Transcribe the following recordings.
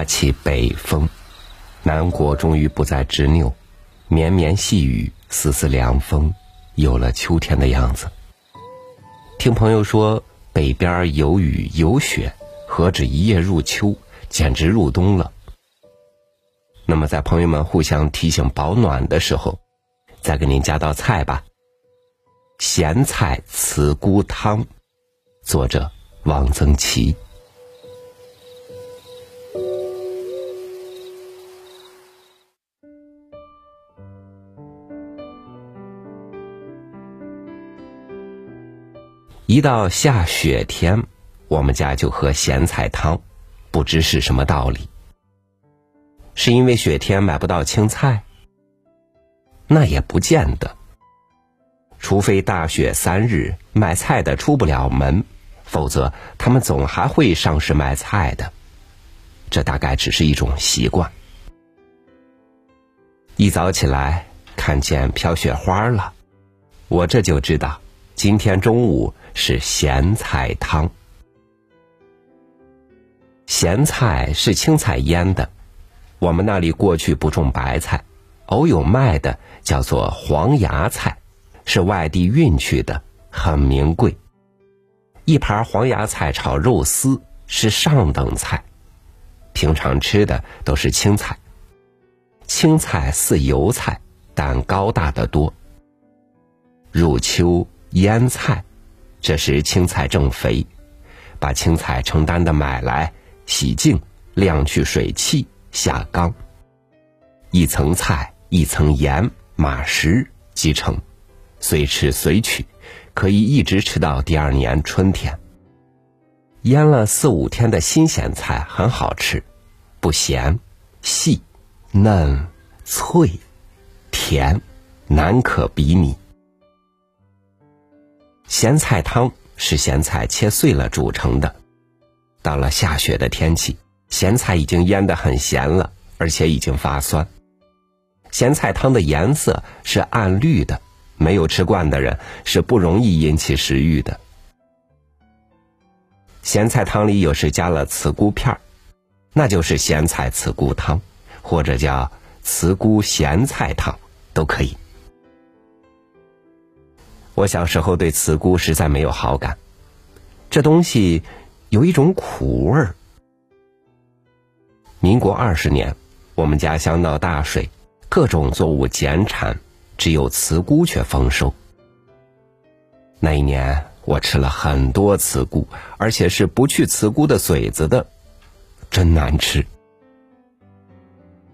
刮起北风，南国终于不再执拗，绵绵细雨，丝丝凉风，有了秋天的样子。听朋友说，北边有雨有雪，何止一夜入秋，简直入冬了。那么，在朋友们互相提醒保暖的时候，再给您加道菜吧：咸菜茨菇汤。作者王曾祺。一到下雪天，我们家就喝咸菜汤，不知是什么道理。是因为雪天买不到青菜？那也不见得。除非大雪三日，买菜的出不了门，否则他们总还会上市卖菜的。这大概只是一种习惯。一早起来看见飘雪花了，我这就知道今天中午是咸菜汤。咸菜是青菜腌的。我们那里过去不种白菜，偶有卖的叫做黄芽菜，是外地运去的，很名贵。一盘黄芽菜炒肉丝是上等菜，平常吃的都是青菜。青菜似油菜，但高大的多。入秋腌菜，这时青菜正肥，把青菜成担的买来，洗净，晾去水汽。下缸，一层菜，一层盐、马石即成，随吃随取，可以一直吃到第二年春天。腌了四五天的新鲜菜很好吃，不咸，细、嫩、脆、甜，难可比拟。咸菜汤是咸菜切碎了煮成的，到了下雪的天气。咸菜已经腌得很咸了，而且已经发酸。咸菜汤的颜色是暗绿的，没有吃惯的人是不容易引起食欲的。咸菜汤里有时加了茨菇片儿，那就是咸菜茨菇汤，或者叫茨菇咸菜汤都可以。我小时候对茨菇实在没有好感，这东西有一种苦味儿。民国二十年，我们家乡闹大水，各种作物减产，只有茨菇却丰收。那一年，我吃了很多茨菇，而且是不去茨菇的嘴子的，真难吃。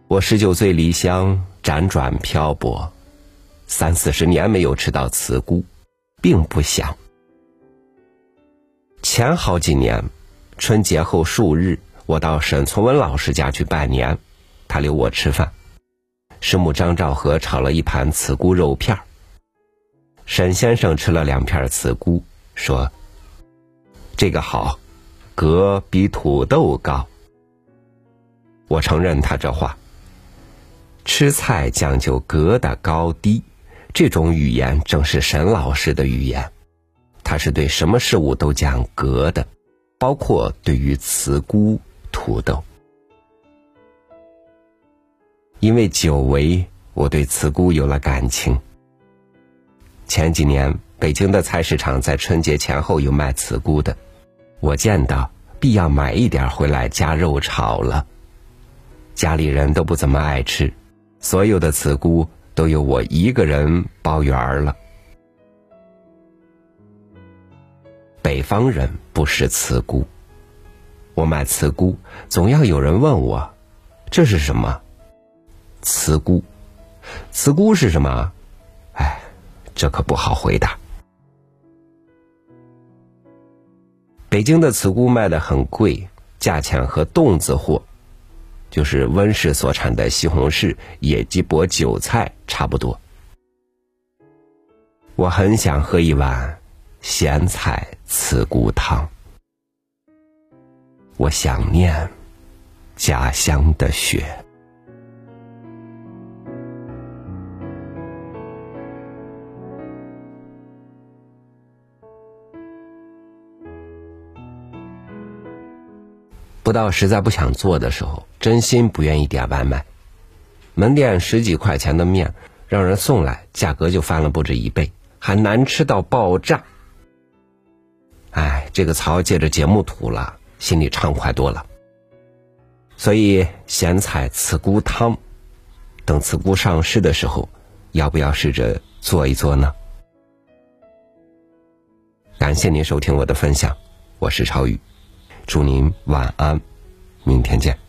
我十九岁离乡，辗转漂泊，三四十年没有吃到茨菇，并不想。前好几年，春节后数日。我到沈从文老师家去拜年，他留我吃饭。师母张兆和炒了一盘茨菇肉片沈先生吃了两片茨菇，说：“这个好，格比土豆高。”我承认他这话。吃菜讲究格的高低，这种语言正是沈老师的语言。他是对什么事物都讲格的，包括对于茨菇。土豆，因为久违，我对茨菇有了感情。前几年，北京的菜市场在春节前后有卖茨菇的，我见到必要买一点回来加肉炒了。家里人都不怎么爱吃，所有的茨菇都由我一个人包圆儿了。北方人不食茨菇。我买茨菇，总要有人问我，这是什么？茨菇，茨菇是什么？哎，这可不好回答。北京的茨菇卖的很贵，价钱和冻子货，就是温室所产的西红柿、野鸡脖、韭菜差不多。我很想喝一碗咸菜茨菇汤。我想念家乡的雪。不到实在不想做的时候，真心不愿意点外卖。门店十几块钱的面，让人送来，价格就翻了不止一倍，还难吃到爆炸。哎，这个槽借着节目吐了，心里畅快多了。所以咸菜刺菇汤，等刺菇上市的时候，要不要试着做一做呢？感谢您收听我的分享，我是超宇，祝您晚安，明天见。